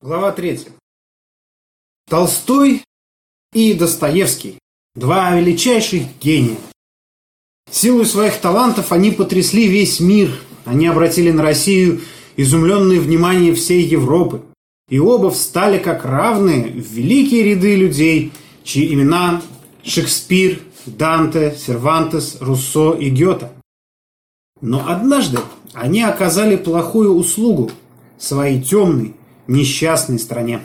Глава 3. Толстой и Достоевский – два величайших гения. Силой своих талантов они потрясли весь мир. Они обратили на Россию изумленное внимание всей Европы. И оба встали как равные в великие ряды людей, чьи имена Шекспир, Данте, Сервантес, Руссо и Гёте. Но однажды они оказали плохую услугу своей темной, несчастной стране.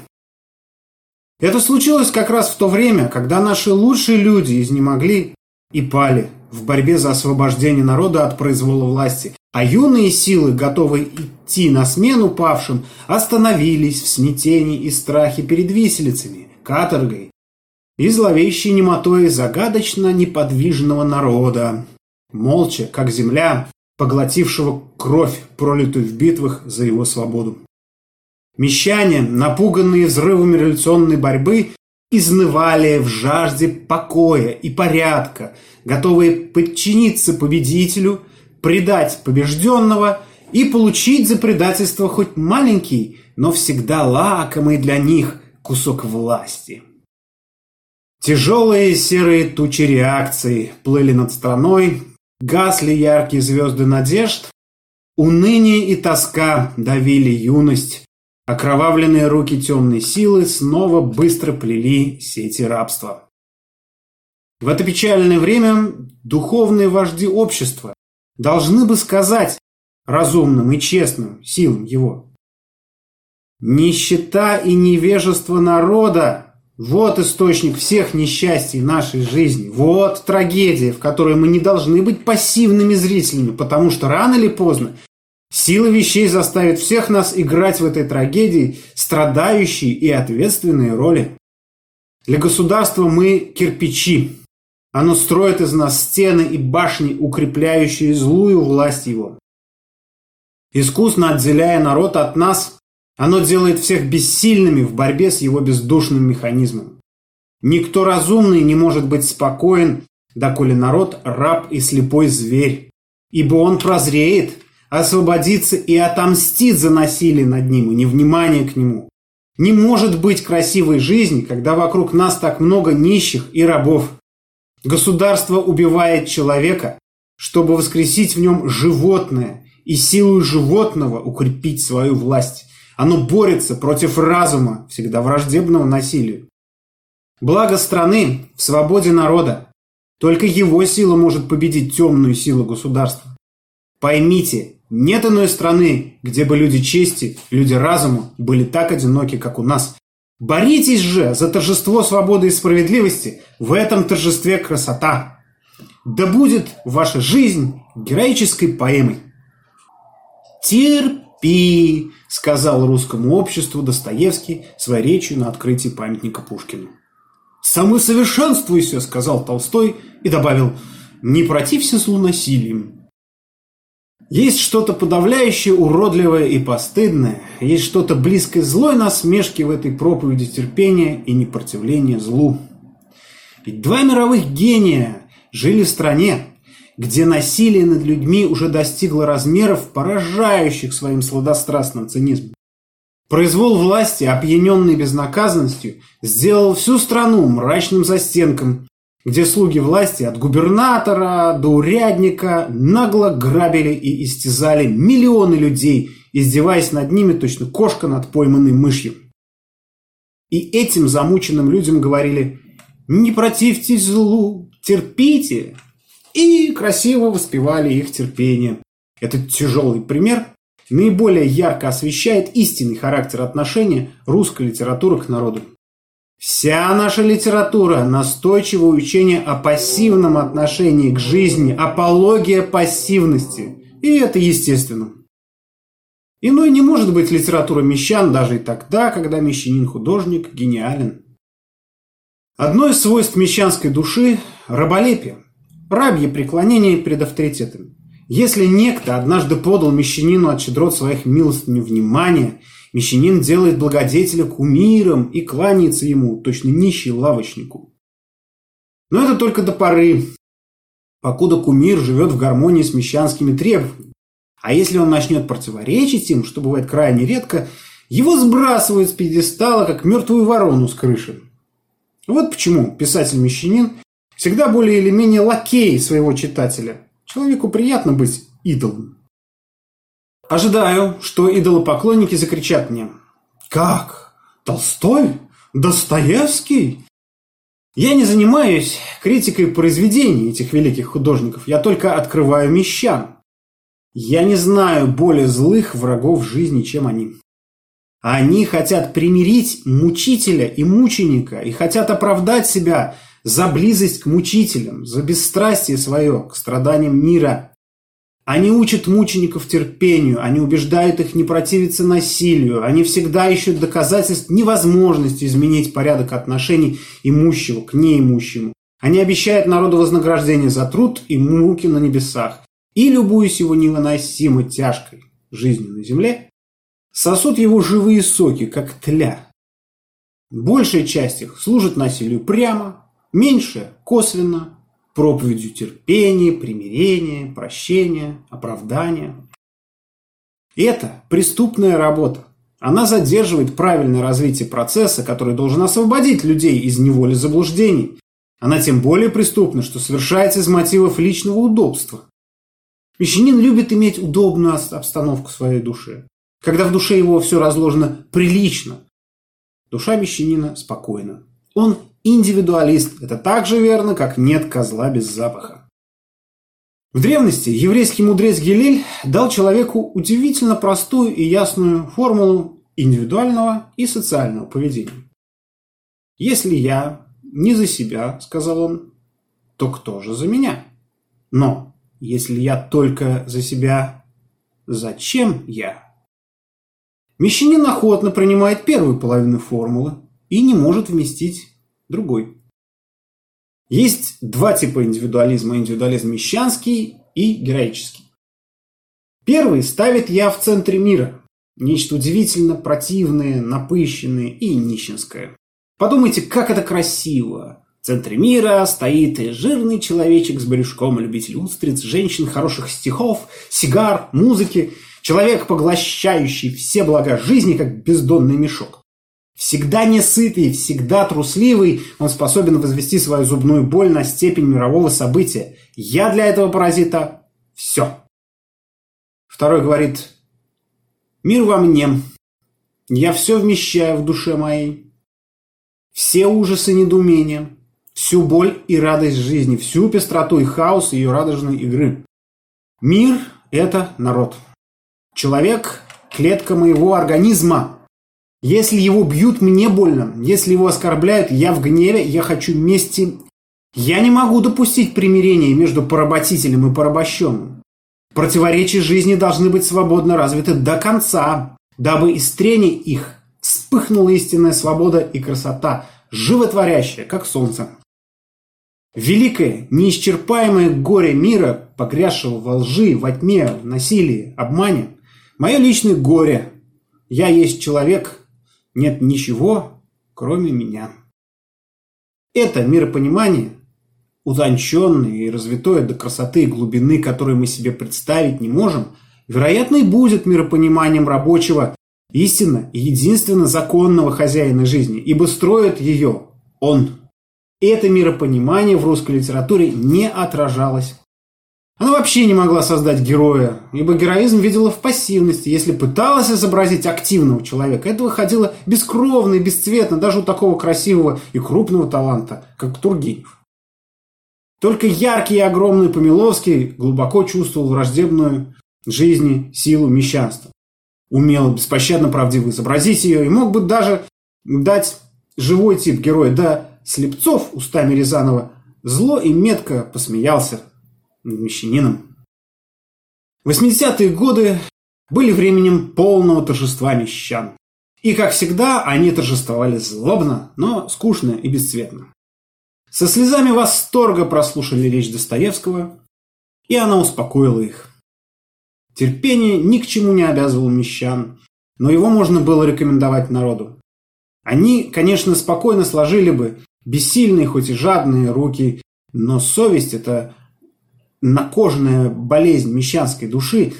Это случилось как раз в то время, когда наши лучшие люди изнемогли и пали в борьбе за освобождение народа от произвола власти, а юные силы, готовые идти на смену павшим, остановились в смятении и страхе перед виселицами, каторгой и зловещей немотой загадочно неподвижного народа, молча, как земля, поглотившего кровь, пролитую в битвах за его свободу. Мещане, напуганные взрывами революционной борьбы, изнывали в жажде покоя и порядка, готовые подчиниться победителю, предать побежденного и получить за предательство хоть маленький, но всегда лакомый для них кусок власти. Тяжелые серые тучи реакции плыли над страной, гасли яркие звезды надежд, уныние и тоска давили юность, Окровавленные руки темной силы снова быстро плели сети рабства. В это печальное время духовные вожди общества должны бы сказать разумным и честным силам его. Нищета и невежество народа – вот источник всех несчастий нашей жизни. Вот трагедия, в которой мы не должны быть пассивными зрителями, потому что рано или поздно Сила вещей заставит всех нас играть в этой трагедии страдающие и ответственные роли. Для государства мы кирпичи. Оно строит из нас стены и башни, укрепляющие злую власть его. Искусно отделяя народ от нас, оно делает всех бессильными в борьбе с его бездушным механизмом. Никто разумный не может быть спокоен, доколе народ раб и слепой зверь, ибо он прозреет, освободиться и отомстит за насилие над ним и невнимание к нему. Не может быть красивой жизни, когда вокруг нас так много нищих и рабов. Государство убивает человека, чтобы воскресить в нем животное и силу животного укрепить свою власть. Оно борется против разума, всегда враждебного насилию. Благо страны в свободе народа. Только его сила может победить темную силу государства. Поймите, нет иной страны, где бы люди чести, люди разума были так одиноки, как у нас. Боритесь же за торжество свободы и справедливости. В этом торжестве красота. Да будет ваша жизнь героической поэмой. «Терпи», — сказал русскому обществу Достоевский своей речью на открытии памятника Пушкину. «Самосовершенствуйся», — сказал Толстой и добавил, «не протився злу насилием, есть что-то подавляющее, уродливое и постыдное. Есть что-то близкое злой насмешки в этой проповеди терпения и непротивления злу. Ведь два мировых гения жили в стране, где насилие над людьми уже достигло размеров, поражающих своим сладострастным цинизмом. Произвол власти, опьяненный безнаказанностью, сделал всю страну мрачным застенком, где слуги власти от губернатора до урядника нагло грабили и истязали миллионы людей, издеваясь над ними точно кошка над пойманной мышью. И этим замученным людям говорили «Не противьтесь злу, терпите!» и красиво воспевали их терпение. Этот тяжелый пример наиболее ярко освещает истинный характер отношения русской литературы к народу. Вся наша литература – настойчивое учение о пассивном отношении к жизни, апология пассивности. И это естественно. Иной не может быть литература мещан даже и тогда, когда мещанин-художник гениален. Одно из свойств мещанской души – раболепие, рабье преклонение перед авторитетами. Если некто однажды подал мещанину от щедрот своих милостыни внимание – Мещанин делает благодетеля кумиром и кланяется ему, точно нищий лавочнику. Но это только до поры, покуда кумир живет в гармонии с мещанскими требованиями. А если он начнет противоречить им, что бывает крайне редко, Его сбрасывают с пьедестала, как мертвую ворону с крыши. Вот почему писатель-мещанин всегда более или менее лакей своего читателя. Человеку приятно быть идолом. Ожидаю, что идолопоклонники закричат мне. Как? Толстой? Достоевский? Я не занимаюсь критикой произведений этих великих художников, я только открываю мещан. Я не знаю более злых врагов жизни, чем они. Они хотят примирить мучителя и мученика и хотят оправдать себя за близость к мучителям, за бесстрастие свое к страданиям мира. Они учат мучеников терпению, они убеждают их не противиться насилию, они всегда ищут доказательств невозможности изменить порядок отношений имущего к неимущему. Они обещают народу вознаграждение за труд и муки на небесах. И, любуясь его невыносимо тяжкой жизнью на земле, сосут его живые соки, как тля. Большая часть их служит насилию прямо, меньшая – косвенно, проповедью терпения, примирения, прощения, оправдания. Это преступная работа. Она задерживает правильное развитие процесса, который должен освободить людей из неволи заблуждений. Она тем более преступна, что совершается из мотивов личного удобства. Мещанин любит иметь удобную обстановку своей душе, когда в душе его все разложено прилично. Душа мещанина спокойна. Он индивидуалист. Это так же верно, как нет козла без запаха. В древности еврейский мудрец Гелель дал человеку удивительно простую и ясную формулу индивидуального и социального поведения. «Если я не за себя, — сказал он, — то кто же за меня? Но если я только за себя, зачем я?» Мещанин охотно принимает первую половину формулы и не может вместить другой. Есть два типа индивидуализма. Индивидуализм мещанский и героический. Первый ставит «я» в центре мира. Нечто удивительно противное, напыщенное и нищенское. Подумайте, как это красиво. В центре мира стоит жирный человечек с брюшком, любитель устриц, женщин, хороших стихов, сигар, музыки. Человек, поглощающий все блага жизни, как бездонный мешок. Всегда несытый, всегда трусливый, он способен возвести свою зубную боль на степень мирового события. Я для этого паразита – все. Второй говорит, мир во мне, я все вмещаю в душе моей. Все ужасы недоумения, всю боль и радость жизни, всю пестроту и хаос ее радужной игры. Мир – это народ. Человек – клетка моего организма, если его бьют, мне больно. Если его оскорбляют, я в гневе, я хочу мести. Я не могу допустить примирения между поработителем и порабощенным. Противоречия жизни должны быть свободно развиты до конца, дабы из трений их вспыхнула истинная свобода и красота, животворящая, как солнце. Великое, неисчерпаемое горе мира, погрязшего во лжи, во тьме, в насилии, обмане, мое личное горе. Я есть человек, нет ничего, кроме меня. Это миропонимание, утонченное и развитое до красоты и глубины, которую мы себе представить не можем, вероятно и будет миропониманием рабочего, истинно и единственно законного хозяина жизни, ибо строит ее он. Это миропонимание в русской литературе не отражалось она вообще не могла создать героя, ибо героизм видела в пассивности. Если пыталась изобразить активного человека, это выходило бескровно и бесцветно даже у такого красивого и крупного таланта, как Тургенев. Только яркий и огромный Помиловский глубоко чувствовал враждебную жизни силу мещанства. Умел беспощадно правдиво изобразить ее и мог бы даже дать живой тип героя. Да, Слепцов устами Рязанова зло и метко посмеялся мещанином. 80-е годы были временем полного торжества мещан. И, как всегда, они торжествовали злобно, но скучно и бесцветно. Со слезами восторга прослушали речь Достоевского, и она успокоила их. Терпение ни к чему не обязывало мещан, но его можно было рекомендовать народу. Они, конечно, спокойно сложили бы бессильные, хоть и жадные руки, но совесть – это накоженная болезнь мещанской души,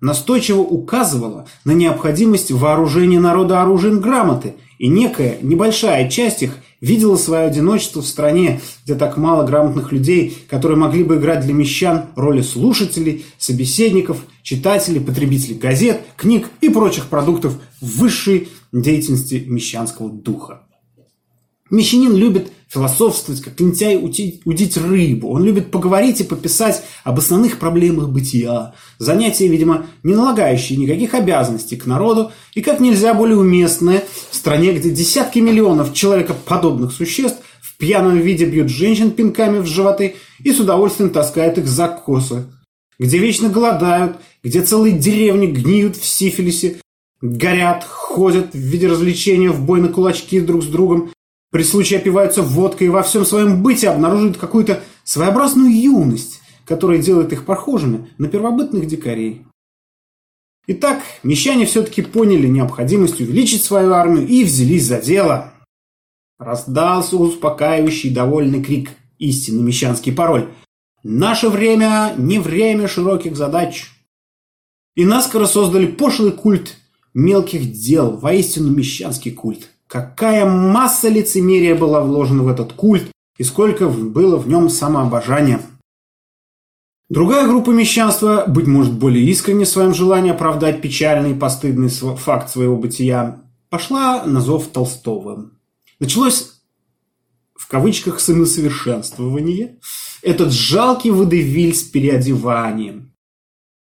настойчиво указывала на необходимость вооружения народа оружием грамоты, и некая небольшая часть их видела свое одиночество в стране, где так мало грамотных людей, которые могли бы играть для мещан роли слушателей, собеседников, читателей, потребителей газет, книг и прочих продуктов высшей деятельности мещанского духа. Мещанин любит философствовать, как лентяй удить, удить рыбу. Он любит поговорить и пописать об основных проблемах бытия. Занятия, видимо, не налагающие никаких обязанностей к народу и как нельзя более уместное в стране, где десятки миллионов человекоподобных существ в пьяном виде бьют женщин пинками в животы и с удовольствием таскают их за косы. Где вечно голодают, где целые деревни гниют в сифилисе, горят, ходят в виде развлечения в бой на кулачки друг с другом, при случае опиваются водкой и во всем своем быте обнаруживают какую-то своеобразную юность, которая делает их похожими на первобытных дикарей. Итак, мещане все-таки поняли необходимость увеличить свою армию и взялись за дело. Раздался успокаивающий довольный крик, истинный мещанский пароль. «Наше время не время широких задач». И наскоро создали пошлый культ мелких дел, воистину мещанский культ. Какая масса лицемерия была вложена в этот культ и сколько было в нем самообожания. Другая группа мещанства, быть может более искренне в своем желании оправдать печальный и постыдный факт своего бытия, пошла на зов Толстого. Началось в кавычках «самосовершенствование», этот жалкий водевиль с переодеванием.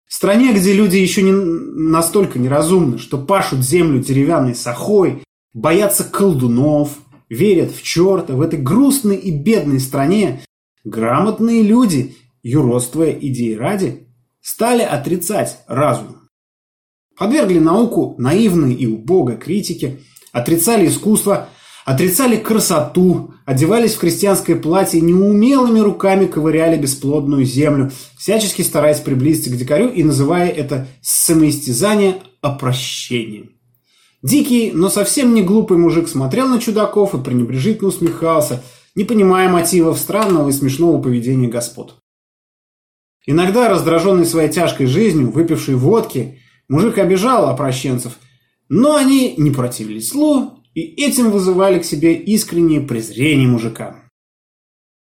В стране, где люди еще не настолько неразумны, что пашут землю деревянной сахой боятся колдунов, верят в черта. В этой грустной и бедной стране грамотные люди, юродствуя идеи ради, стали отрицать разум. Подвергли науку наивной и убогой критике, отрицали искусство, отрицали красоту, одевались в крестьянское платье неумелыми руками ковыряли бесплодную землю, всячески стараясь приблизиться к дикарю и называя это самоистязание опрощением. Дикий, но совсем не глупый мужик смотрел на чудаков и пренебрежительно усмехался, не понимая мотивов странного и смешного поведения господ. Иногда, раздраженный своей тяжкой жизнью, выпивший водки, мужик обижал опрощенцев, но они не противились злу и этим вызывали к себе искреннее презрение мужика.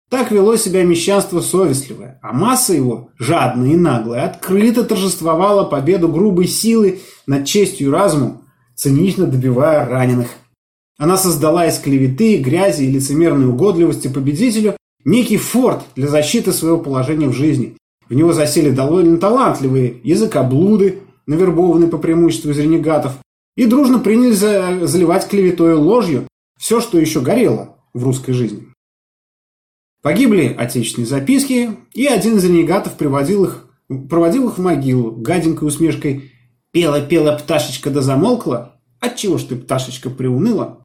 Так вело себя мещанство совестливое, а масса его, жадная и наглая, открыто торжествовала победу грубой силы над честью и разумом, цинично добивая раненых. Она создала из клеветы, грязи и лицемерной угодливости победителю некий форт для защиты своего положения в жизни. В него засели довольно талантливые языкоблуды, навербованные по преимуществу из ренегатов, и дружно принялись заливать клеветой и ложью все, что еще горело в русской жизни. Погибли отечественные записки, и один из ренегатов приводил их, проводил их в могилу гаденькой усмешкой Пела-пела пташечка да замолкла. Отчего ж ты, пташечка, приуныла?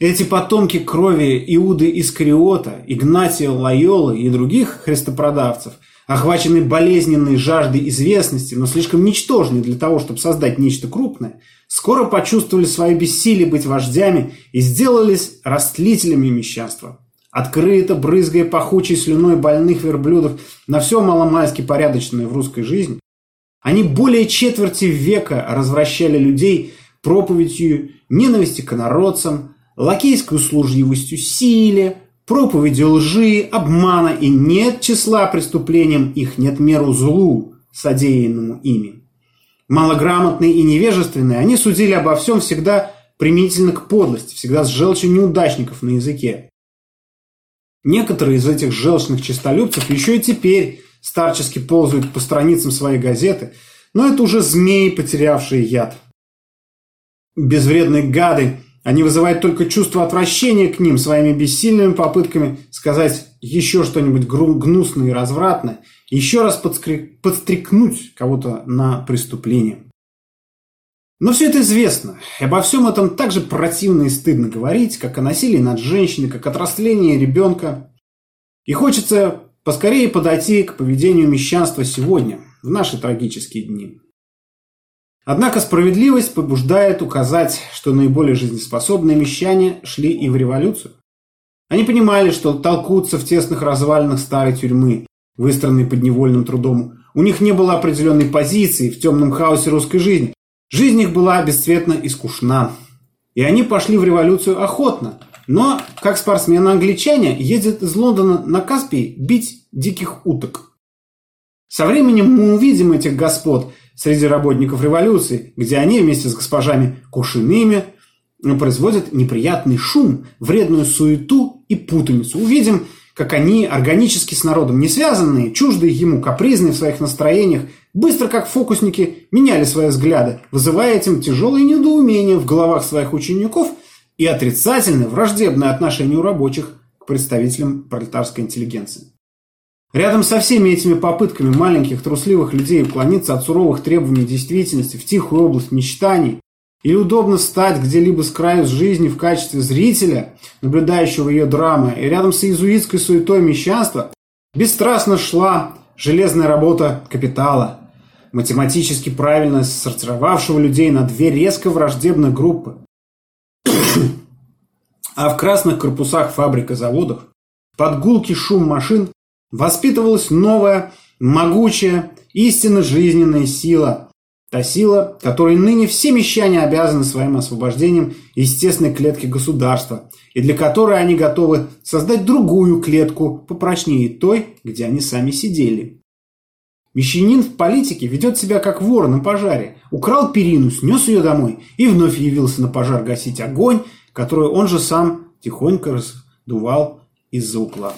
Эти потомки крови Иуды Искариота, Игнатия Лайолы и других христопродавцев, охваченные болезненной жаждой известности, но слишком ничтожные для того, чтобы создать нечто крупное, скоро почувствовали свое бессилие быть вождями и сделались растлителями мещанства. Открыто, брызгая пахучей слюной больных верблюдов на все маломальски порядочное в русской жизни, они более четверти века развращали людей проповедью ненависти к народцам, лакейской услужливостью силе, проповедью лжи, обмана, и нет числа преступлениям их, нет меру злу, содеянному ими. Малограмотные и невежественные, они судили обо всем всегда применительно к подлости, всегда с желчью неудачников на языке. Некоторые из этих желчных честолюбцев еще и теперь старчески ползают по страницам своей газеты, но это уже змеи, потерявшие яд. Безвредные гады, они вызывают только чувство отвращения к ним своими бессильными попытками сказать еще что-нибудь гнусное и развратное, еще раз подстрекнуть кого-то на преступление. Но все это известно, и обо всем этом так же противно и стыдно говорить, как о насилии над женщиной, как о трастлении ребенка. И хочется поскорее подойти к поведению мещанства сегодня, в наши трагические дни. Однако справедливость побуждает указать, что наиболее жизнеспособные мещане шли и в революцию. Они понимали, что толкутся в тесных развалинах старой тюрьмы, выстроенной подневольным трудом У них не было определенной позиции в темном хаосе русской жизни. Жизнь их была бесцветна и скучна. И они пошли в революцию охотно. Но, как спортсмены-англичане, ездят из Лондона на Каспий бить диких уток. Со временем мы увидим этих господ среди работников революции, где они вместе с госпожами Кушиными производят неприятный шум, вредную суету и путаницу. Увидим, как они, органически с народом не связанные, чуждые ему, капризные в своих настроениях, быстро, как фокусники, меняли свои взгляды, вызывая этим тяжелые недоумения в головах своих учеников и отрицательное, враждебное отношение у рабочих к представителям пролетарской интеллигенции. Рядом со всеми этими попытками маленьких трусливых людей уклониться от суровых требований действительности в тихую область мечтаний, или удобно стать где-либо с краю жизни в качестве зрителя, наблюдающего ее драмы, и рядом с иезуитской суетой мещанства бесстрастно шла железная работа капитала, математически правильно сортировавшего людей на две резко враждебных группы. А в красных корпусах фабрик и заводов под гулкий шум машин воспитывалась новая, могучая, истинно жизненная сила – Та сила, которой ныне все мещане обязаны своим освобождением естественной клетки государства, и для которой они готовы создать другую клетку попрочнее той, где они сами сидели. Мещанин в политике ведет себя как вор на пожаре. Украл перину, снес ее домой и вновь явился на пожар гасить огонь, который он же сам тихонько раздувал из-за угла.